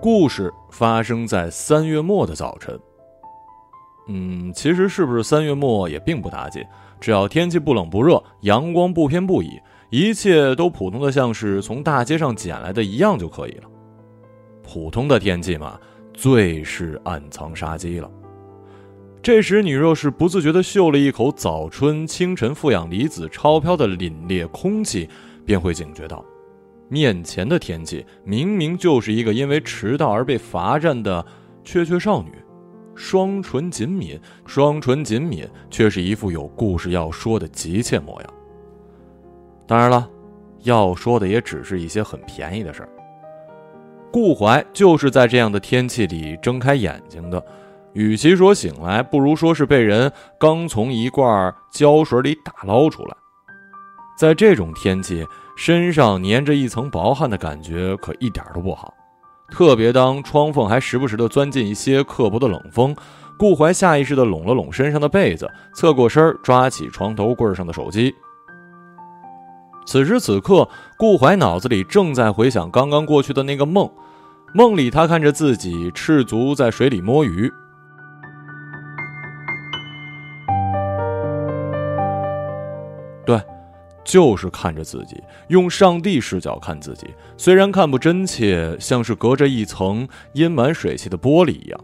故事发生在三月末的早晨。嗯，其实是不是三月末也并不打紧，只要天气不冷不热，阳光不偏不倚，一切都普通的像是从大街上捡来的一样就可以了。普通的天气嘛，最是暗藏杀机了。这时，你若是不自觉地嗅了一口早春清晨负氧离子超标的凛冽空气，便会警觉到，面前的天气明明就是一个因为迟到而被罚站的雀雀少女。双唇紧抿，双唇紧抿，却是一副有故事要说的急切模样。当然了，要说的也只是一些很便宜的事儿。顾怀就是在这样的天气里睁开眼睛的，与其说醒来，不如说是被人刚从一罐胶水里打捞出来。在这种天气，身上粘着一层薄汗的感觉可一点都不好。特别当窗缝还时不时的钻进一些刻薄的冷风，顾怀下意识的拢了拢身上的被子，侧过身抓起床头柜上的手机。此时此刻，顾怀脑子里正在回想刚刚过去的那个梦，梦里他看着自己赤足在水里摸鱼。对。就是看着自己，用上帝视角看自己，虽然看不真切，像是隔着一层阴满水汽的玻璃一样。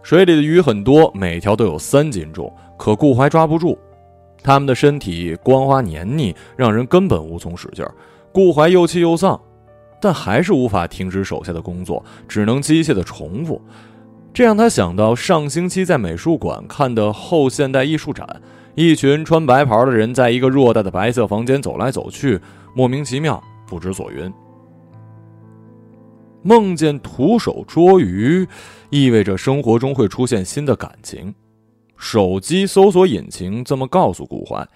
水里的鱼很多，每条都有三斤重，可顾怀抓不住。它们的身体光滑黏腻，让人根本无从使劲儿。顾怀又气又丧，但还是无法停止手下的工作，只能机械的重复。这让他想到上星期在美术馆看的后现代艺术展。一群穿白袍的人在一个偌大的白色房间走来走去，莫名其妙，不知所云。梦见徒手捉鱼，意味着生活中会出现新的感情。手机搜索引擎这么告诉顾怀，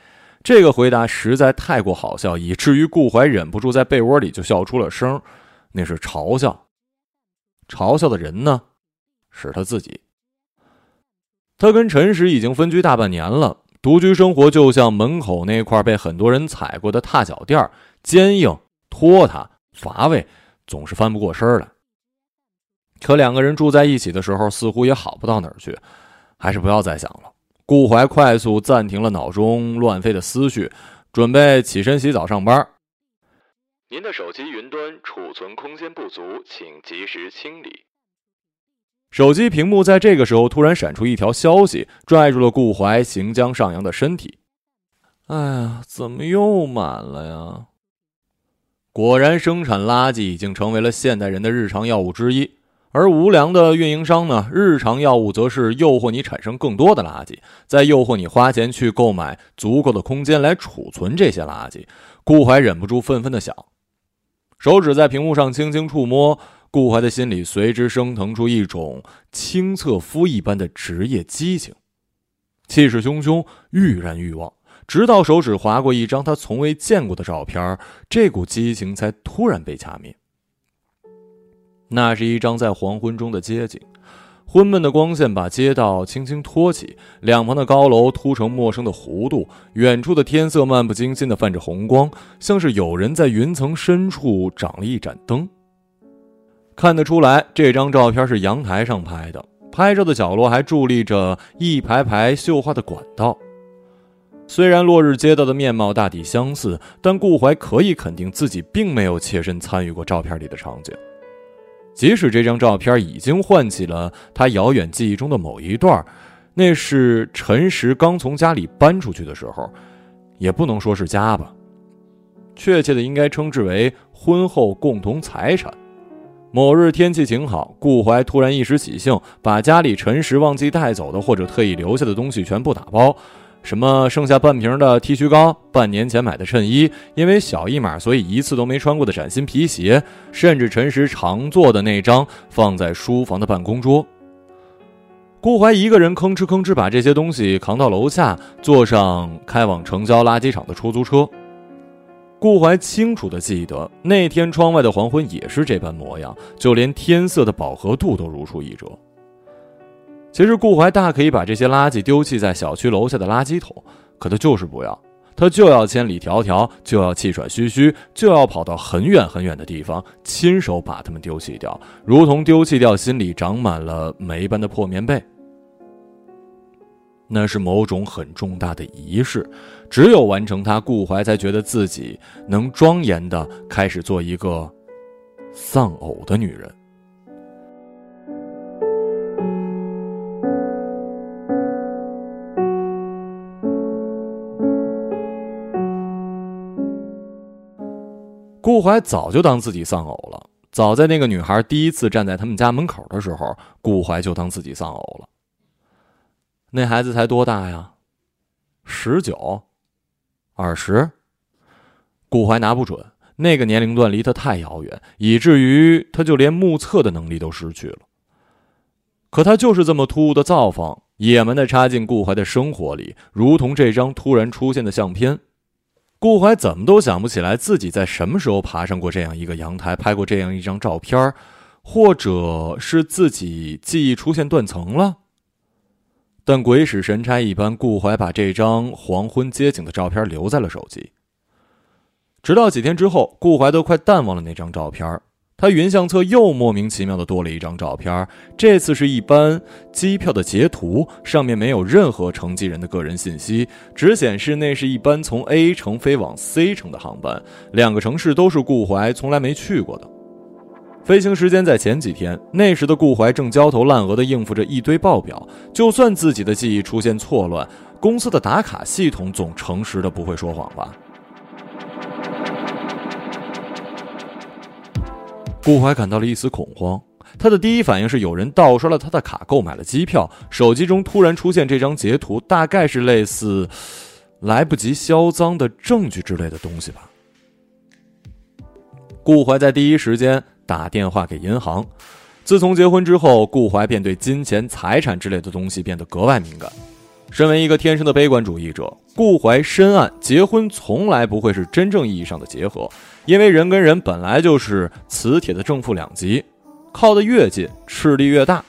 这个回答实在太过好笑，以至于顾怀忍不住在被窝里就笑出了声。那是嘲笑，嘲笑的人呢，是他自己。他跟陈实已经分居大半年了。独居生活就像门口那块被很多人踩过的踏脚垫，坚硬、拖沓、乏味，总是翻不过身来。可两个人住在一起的时候，似乎也好不到哪儿去，还是不要再想了。顾怀快速暂停了脑中乱飞的思绪，准备起身洗澡上班。您的手机云端储存空间不足，请及时清理。手机屏幕在这个时候突然闪出一条消息，拽住了顾怀行将上扬的身体。哎呀，怎么又满了呀？果然，生产垃圾已经成为了现代人的日常药物之一。而无良的运营商呢，日常药物则是诱惑你产生更多的垃圾，再诱惑你花钱去购买足够的空间来储存这些垃圾。顾怀忍不住愤愤地想，手指在屏幕上轻轻触摸。顾怀的心里随之升腾出一种清测夫一般的职业激情，气势汹汹，欲燃欲望。直到手指划过一张他从未见过的照片，这股激情才突然被掐灭。那是一张在黄昏中的街景，昏闷的光线把街道轻轻托起，两旁的高楼凸成陌生的弧度，远处的天色漫不经心地泛着红光，像是有人在云层深处长了一盏灯。看得出来，这张照片是阳台上拍的。拍照的角落还伫立着一排排绣花的管道。虽然落日街道的面貌大体相似，但顾怀可以肯定自己并没有切身参与过照片里的场景。即使这张照片已经唤起了他遥远记忆中的某一段，那是陈实刚从家里搬出去的时候，也不能说是家吧，确切的应该称之为婚后共同财产。某日天气晴好，顾怀突然一时起兴，把家里陈实忘记带走的或者特意留下的东西全部打包，什么剩下半瓶的剃须膏、半年前买的衬衣，因为小一码所以一次都没穿过的崭新皮鞋，甚至陈实常坐的那张放在书房的办公桌。顾怀一个人吭哧吭哧把这些东西扛到楼下，坐上开往城郊垃圾场的出租车。顾怀清楚地记得，那天窗外的黄昏也是这般模样，就连天色的饱和度都如出一辙。其实，顾怀大可以把这些垃圾丢弃在小区楼下的垃圾桶，可他就是不要。他就要千里迢迢，就要气喘吁吁，就要跑到很远很远的地方，亲手把它们丢弃掉，如同丢弃掉心里长满了霉般的破棉被。那是某种很重大的仪式，只有完成它，顾怀才觉得自己能庄严的开始做一个丧偶的女人。顾怀早就当自己丧偶了，早在那个女孩第一次站在他们家门口的时候，顾怀就当自己丧偶了。那孩子才多大呀？十九、二十。顾怀拿不准，那个年龄段离他太遥远，以至于他就连目测的能力都失去了。可他就是这么突兀的造访，野蛮的插进顾怀的生活里，如同这张突然出现的相片。顾怀怎么都想不起来自己在什么时候爬上过这样一个阳台，拍过这样一张照片，或者是自己记忆出现断层了。但鬼使神差一般，顾怀把这张黄昏街景的照片留在了手机。直到几天之后，顾怀都快淡忘了那张照片。他云相册又莫名其妙的多了一张照片，这次是一班机票的截图，上面没有任何乘机人的个人信息，只显示那是一班从 A 城飞往 C 城的航班，两个城市都是顾怀从来没去过的。飞行时间在前几天，那时的顾怀正焦头烂额的应付着一堆报表，就算自己的记忆出现错乱，公司的打卡系统总诚实的不会说谎吧。顾怀感到了一丝恐慌，他的第一反应是有人盗刷了他的卡，购买了机票。手机中突然出现这张截图，大概是类似“来不及销赃”的证据之类的东西吧。顾怀在第一时间打电话给银行。自从结婚之后，顾怀便对金钱、财产之类的东西变得格外敏感。身为一个天生的悲观主义者，顾怀深谙结婚从来不会是真正意义上的结合，因为人跟人本来就是磁铁的正负两极，靠得越近，势力越大，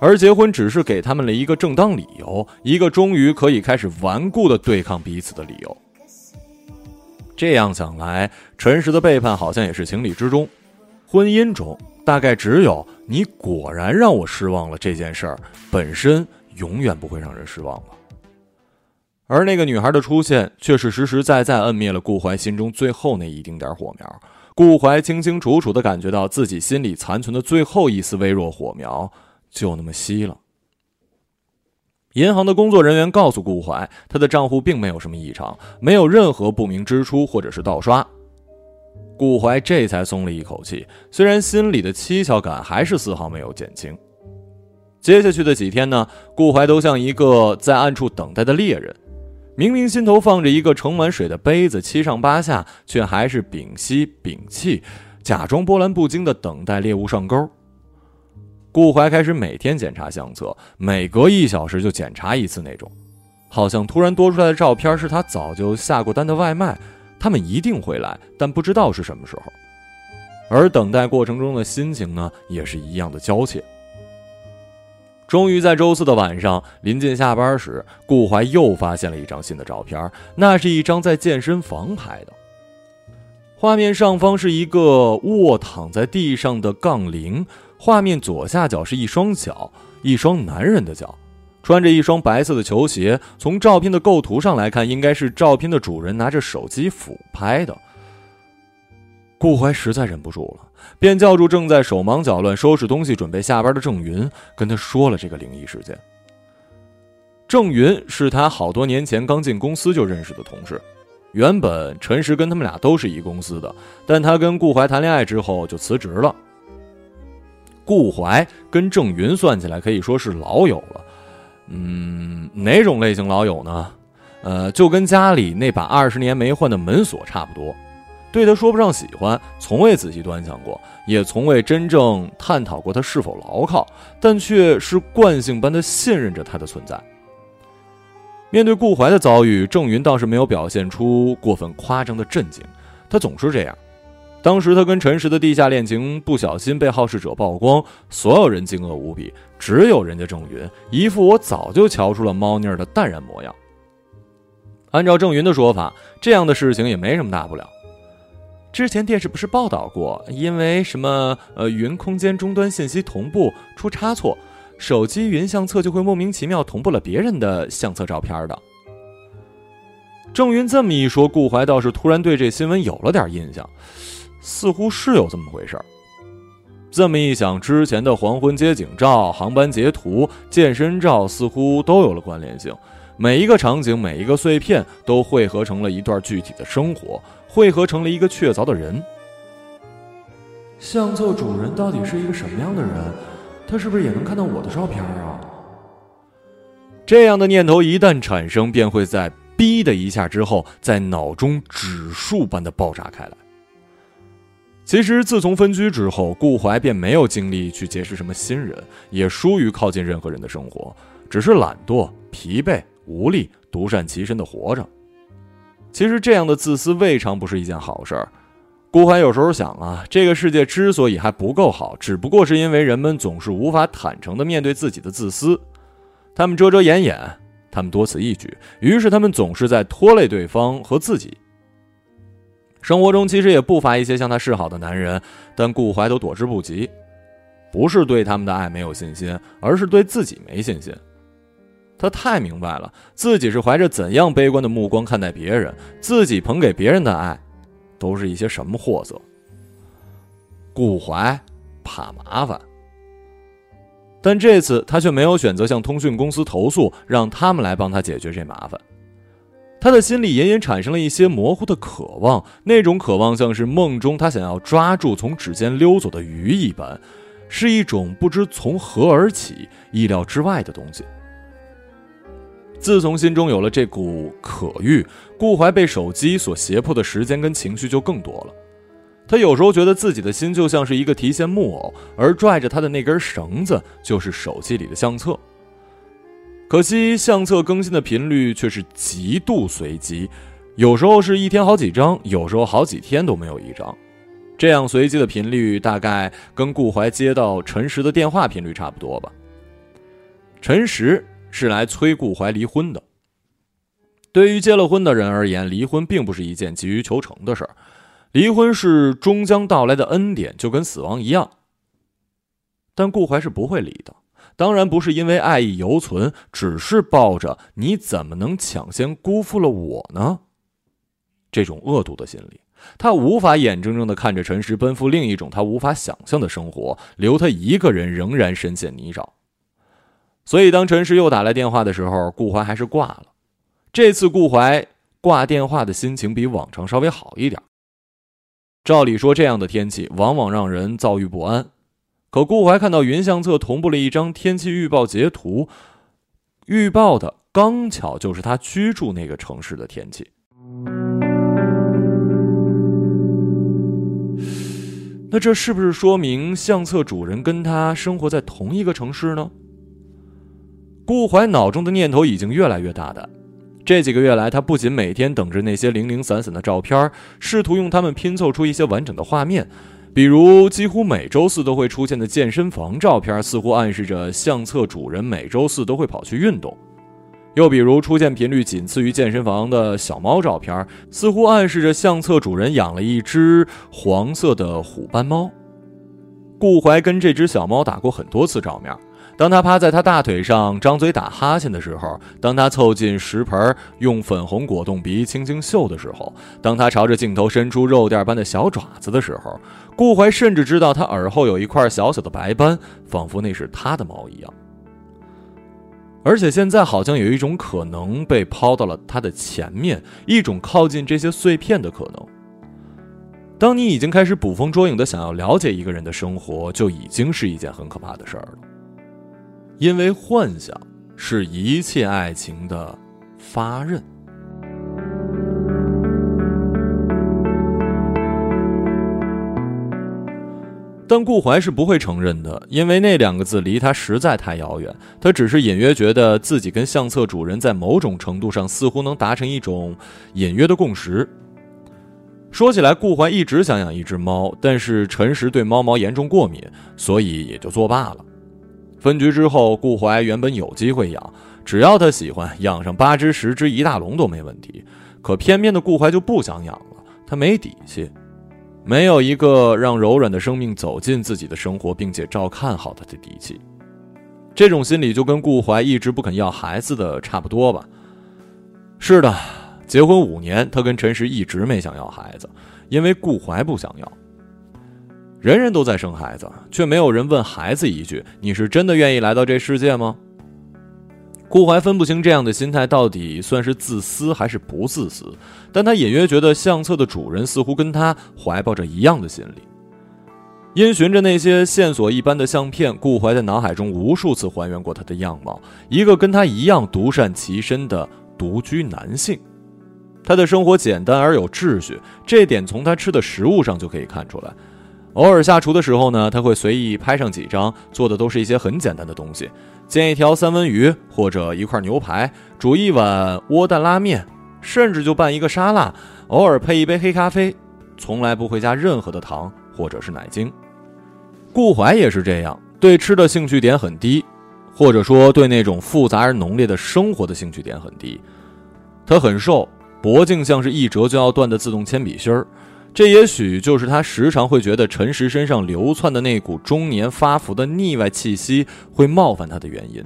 而结婚只是给他们了一个正当理由，一个终于可以开始顽固的对抗彼此的理由。这样想来，陈实的背叛好像也是情理之中。婚姻中，大概只有你果然让我失望了这件事儿本身，永远不会让人失望吧。而那个女孩的出现，却是实实在在摁灭了顾怀心中最后那一丁点火苗。顾怀清清楚楚地感觉到自己心里残存的最后一丝微弱火苗，就那么熄了。银行的工作人员告诉顾怀，他的账户并没有什么异常，没有任何不明支出或者是盗刷。顾怀这才松了一口气，虽然心里的蹊跷感还是丝毫没有减轻。接下去的几天呢，顾怀都像一个在暗处等待的猎人。明明心头放着一个盛满水的杯子，七上八下，却还是屏息屏气，假装波澜不惊的等待猎物上钩。顾怀开始每天检查相册，每隔一小时就检查一次那种，好像突然多出来的照片是他早就下过单的外卖，他们一定会来，但不知道是什么时候。而等待过程中的心情呢，也是一样的焦切。终于在周四的晚上，临近下班时，顾怀又发现了一张新的照片。那是一张在健身房拍的，画面上方是一个卧躺在地上的杠铃，画面左下角是一双脚，一双男人的脚，穿着一双白色的球鞋。从照片的构图上来看，应该是照片的主人拿着手机俯拍的。顾怀实在忍不住了。便叫住正在手忙脚乱收拾东西准备下班的郑云，跟他说了这个灵异事件。郑云是他好多年前刚进公司就认识的同事，原本陈实跟他们俩都是一公司的，但他跟顾怀谈恋爱之后就辞职了。顾怀跟郑云算起来可以说是老友了，嗯，哪种类型老友呢？呃，就跟家里那把二十年没换的门锁差不多。对他说不上喜欢，从未仔细端详过，也从未真正探讨过他是否牢靠，但却是惯性般的信任着他的存在。面对顾怀的遭遇，郑云倒是没有表现出过分夸张的震惊，他总是这样。当时他跟陈实的地下恋情不小心被好事者曝光，所有人惊愕无比，只有人家郑云一副我早就瞧出了猫腻儿的淡然模样。按照郑云的说法，这样的事情也没什么大不了。之前电视不是报道过，因为什么呃云空间终端信息同步出差错，手机云相册就会莫名其妙同步了别人的相册照片的。郑云这么一说，顾怀倒是突然对这新闻有了点印象，似乎是有这么回事儿。这么一想，之前的黄昏街景照、航班截图、健身照似乎都有了关联性，每一个场景、每一个碎片都汇合成了一段具体的生活，汇合成了一个确凿的人。相册主人到底是一个什么样的人？他是不是也能看到我的照片啊？这样的念头一旦产生，便会在“哔”的一下之后，在脑中指数般的爆炸开来。其实，自从分居之后，顾怀便没有精力去结识什么新人，也疏于靠近任何人的生活，只是懒惰、疲惫、无力，独善其身的活着。其实，这样的自私未尝不是一件好事儿。顾怀有时候想啊，这个世界之所以还不够好，只不过是因为人们总是无法坦诚地面对自己的自私，他们遮遮掩掩，他们多此一举，于是他们总是在拖累对方和自己。生活中其实也不乏一些向他示好的男人，但顾怀都躲之不及。不是对他们的爱没有信心，而是对自己没信心。他太明白了，自己是怀着怎样悲观的目光看待别人，自己捧给别人的爱，都是一些什么货色。顾怀怕麻烦，但这次他却没有选择向通讯公司投诉，让他们来帮他解决这麻烦。他的心里隐隐产生了一些模糊的渴望，那种渴望像是梦中他想要抓住从指尖溜走的鱼一般，是一种不知从何而起、意料之外的东西。自从心中有了这股渴欲，顾怀被手机所胁迫的时间跟情绪就更多了。他有时候觉得自己的心就像是一个提线木偶，而拽着他的那根绳子就是手机里的相册。可惜相册更新的频率却是极度随机，有时候是一天好几张，有时候好几天都没有一张。这样随机的频率大概跟顾怀接到陈实的电话频率差不多吧。陈实是来催顾怀离婚的。对于结了婚的人而言，离婚并不是一件急于求成的事儿，离婚是终将到来的恩典，就跟死亡一样。但顾怀是不会离的。当然不是因为爱意犹存，只是抱着你怎么能抢先辜负了我呢？这种恶毒的心理，他无法眼睁睁的看着陈实奔赴另一种他无法想象的生活，留他一个人仍然深陷泥沼。所以，当陈实又打来电话的时候，顾怀还是挂了。这次顾怀挂电话的心情比往常稍微好一点。照理说，这样的天气往往让人躁郁不安。可顾怀看到云相册同步了一张天气预报截图，预报的刚巧就是他居住那个城市的天气。那这是不是说明相册主人跟他生活在同一个城市呢？顾怀脑中的念头已经越来越大胆。这几个月来，他不仅每天等着那些零零散散的照片，试图用它们拼凑出一些完整的画面。比如，几乎每周四都会出现的健身房照片，似乎暗示着相册主人每周四都会跑去运动；又比如，出现频率仅次于健身房的小猫照片，似乎暗示着相册主人养了一只黄色的虎斑猫。顾怀跟这只小猫打过很多次照面。当他趴在他大腿上张嘴打哈欠的时候，当他凑近食盆用粉红果冻鼻轻轻嗅的时候，当他朝着镜头伸出肉垫般的小爪子的时候，顾怀甚至知道他耳后有一块小小的白斑，仿佛那是他的毛一样。而且现在好像有一种可能被抛到了他的前面，一种靠近这些碎片的可能。当你已经开始捕风捉影的想要了解一个人的生活，就已经是一件很可怕的事儿了。因为幻想是一切爱情的发轫，但顾怀是不会承认的，因为那两个字离他实在太遥远。他只是隐约觉得自己跟相册主人在某种程度上似乎能达成一种隐约的共识。说起来，顾怀一直想养一只猫，但是陈实对猫毛严重过敏，所以也就作罢了。分居之后，顾怀原本有机会养，只要他喜欢，养上八只、十只、一大笼都没问题。可偏偏的顾怀就不想养了，他没底气，没有一个让柔软的生命走进自己的生活，并且照看好他的底气。这种心理就跟顾怀一直不肯要孩子的差不多吧？是的，结婚五年，他跟陈实一直没想要孩子，因为顾怀不想要。人人都在生孩子，却没有人问孩子一句：“你是真的愿意来到这世界吗？”顾怀分不清这样的心态到底算是自私还是不自私，但他隐约觉得相册的主人似乎跟他怀抱着一样的心理。因循着那些线索一般的相片，顾怀在脑海中无数次还原过他的样貌：一个跟他一样独善其身的独居男性。他的生活简单而有秩序，这点从他吃的食物上就可以看出来。偶尔下厨的时候呢，他会随意拍上几张，做的都是一些很简单的东西，煎一条三文鱼或者一块牛排，煮一碗窝蛋拉面，甚至就拌一个沙拉，偶尔配一杯黑咖啡，从来不会加任何的糖或者是奶精。顾怀也是这样，对吃的兴趣点很低，或者说对那种复杂而浓烈的生活的兴趣点很低。他很瘦，脖颈像是一折就要断的自动铅笔芯儿。这也许就是他时常会觉得陈实身上流窜的那股中年发福的腻歪气息会冒犯他的原因。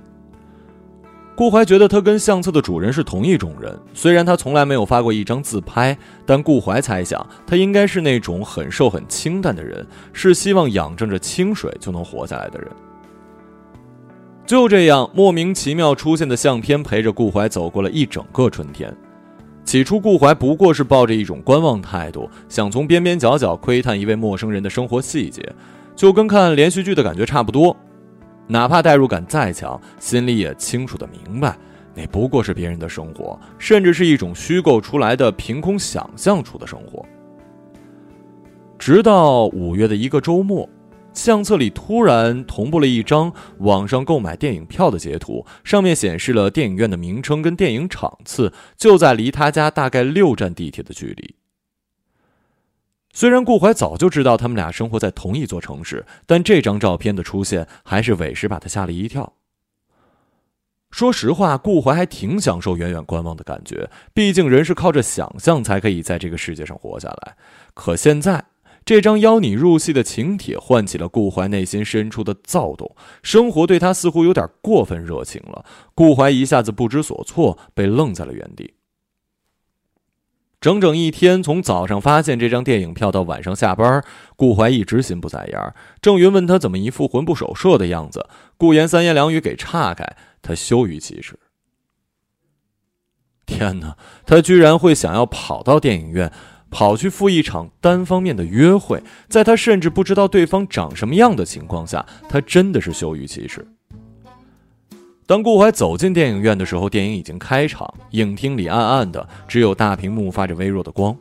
顾怀觉得他跟相册的主人是同一种人，虽然他从来没有发过一张自拍，但顾怀猜想他应该是那种很瘦很清淡的人，是希望仰仗着清水就能活下来的人。就这样莫名其妙出现的相片陪着顾怀走过了一整个春天。起初，顾怀不过是抱着一种观望态度，想从边边角角窥探一位陌生人的生活细节，就跟看连续剧的感觉差不多。哪怕代入感再强，心里也清楚的明白，那不过是别人的生活，甚至是一种虚构出来的、凭空想象出的生活。直到五月的一个周末。相册里突然同步了一张网上购买电影票的截图，上面显示了电影院的名称跟电影场次，就在离他家大概六站地铁的距离。虽然顾怀早就知道他们俩生活在同一座城市，但这张照片的出现还是委实把他吓了一跳。说实话，顾怀还挺享受远远观望的感觉，毕竟人是靠着想象才可以在这个世界上活下来。可现在。这张邀你入戏的请帖唤起了顾怀内心深处的躁动，生活对他似乎有点过分热情了。顾怀一下子不知所措，被愣在了原地。整整一天，从早上发现这张电影票到晚上下班，顾怀一直心不在焉。郑云问他怎么一副魂不守舍的样子，顾言三言两语给岔开，他羞于启齿。天哪，他居然会想要跑到电影院！跑去赴一场单方面的约会，在他甚至不知道对方长什么样的情况下，他真的是羞于启齿。当顾怀走进电影院的时候，电影已经开场，影厅里暗暗的，只有大屏幕发着微弱的光。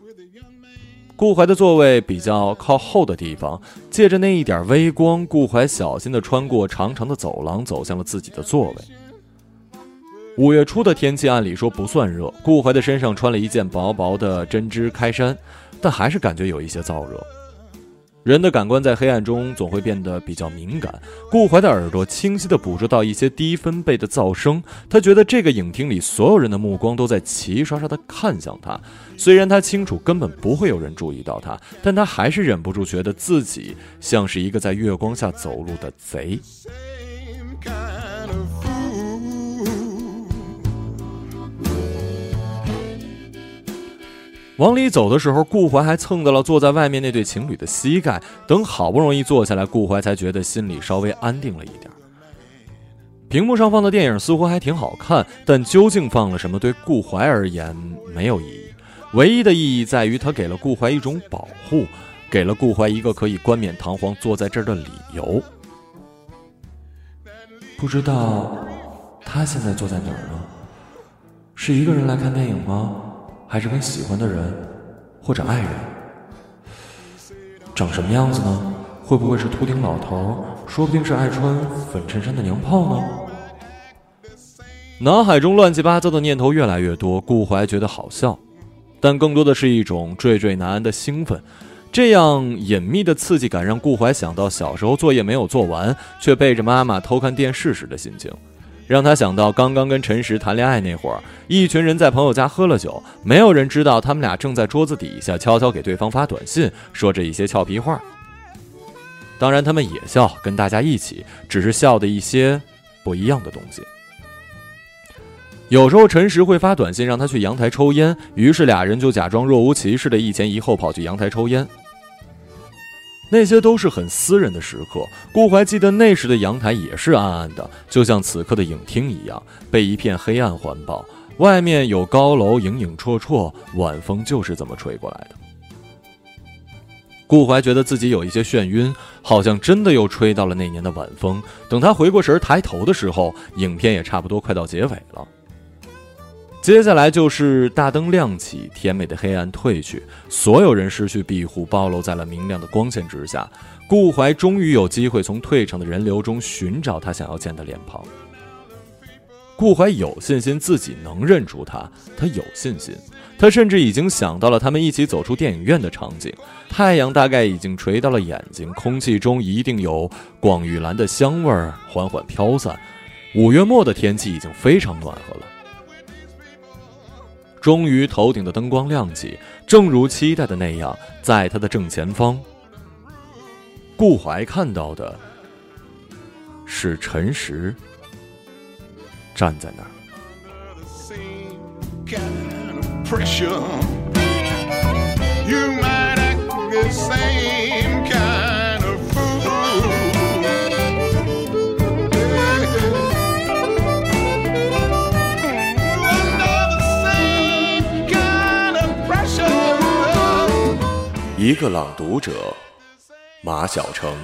顾怀的座位比较靠后的地方，借着那一点微光，顾怀小心的穿过长长的走廊，走向了自己的座位。五月初的天气按理说不算热，顾怀的身上穿了一件薄薄的针织开衫，但还是感觉有一些燥热。人的感官在黑暗中总会变得比较敏感，顾怀的耳朵清晰地捕捉到一些低分贝的噪声。他觉得这个影厅里所有人的目光都在齐刷刷地看向他，虽然他清楚根本不会有人注意到他，但他还是忍不住觉得自己像是一个在月光下走路的贼。往里走的时候，顾怀还蹭到了坐在外面那对情侣的膝盖。等好不容易坐下来，顾怀才觉得心里稍微安定了一点。屏幕上放的电影似乎还挺好看，但究竟放了什么，对顾怀而言没有意义。唯一的意义在于，他给了顾怀一种保护，给了顾怀一个可以冠冕堂皇坐在这儿的理由。不知道他现在坐在哪儿呢？是一个人来看电影吗？还是跟喜欢的人或者爱人，长什么样子呢？会不会是秃顶老头？说不定是爱穿粉衬衫的娘炮呢？脑海中乱七八糟的念头越来越多，顾怀觉得好笑，但更多的是一种惴惴难安的兴奋。这样隐秘的刺激感让顾怀想到小时候作业没有做完，却背着妈妈偷看电视时的心情。让他想到刚刚跟陈实谈恋爱那会儿，一群人在朋友家喝了酒，没有人知道他们俩正在桌子底下悄悄给对方发短信，说着一些俏皮话。当然，他们也笑，跟大家一起，只是笑的一些不一样的东西。有时候陈实会发短信让他去阳台抽烟，于是俩人就假装若无其事的一前一后跑去阳台抽烟。那些都是很私人的时刻。顾怀记得那时的阳台也是暗暗的，就像此刻的影厅一样，被一片黑暗环抱。外面有高楼影影绰绰，晚风就是这么吹过来的。顾怀觉得自己有一些眩晕，好像真的又吹到了那年的晚风。等他回过神抬头的时候，影片也差不多快到结尾了。接下来就是大灯亮起，甜美的黑暗褪去，所有人失去庇护，暴露在了明亮的光线之下。顾怀终于有机会从退场的人流中寻找他想要见的脸庞。顾怀有信心自己能认出他，他有信心，他甚至已经想到了他们一起走出电影院的场景。太阳大概已经垂到了眼睛，空气中一定有广玉兰的香味儿缓缓飘散。五月末的天气已经非常暖和了。终于，头顶的灯光亮起，正如期待的那样，在他的正前方，顾怀看到的是陈实站在那儿。一个朗读者，马晓成。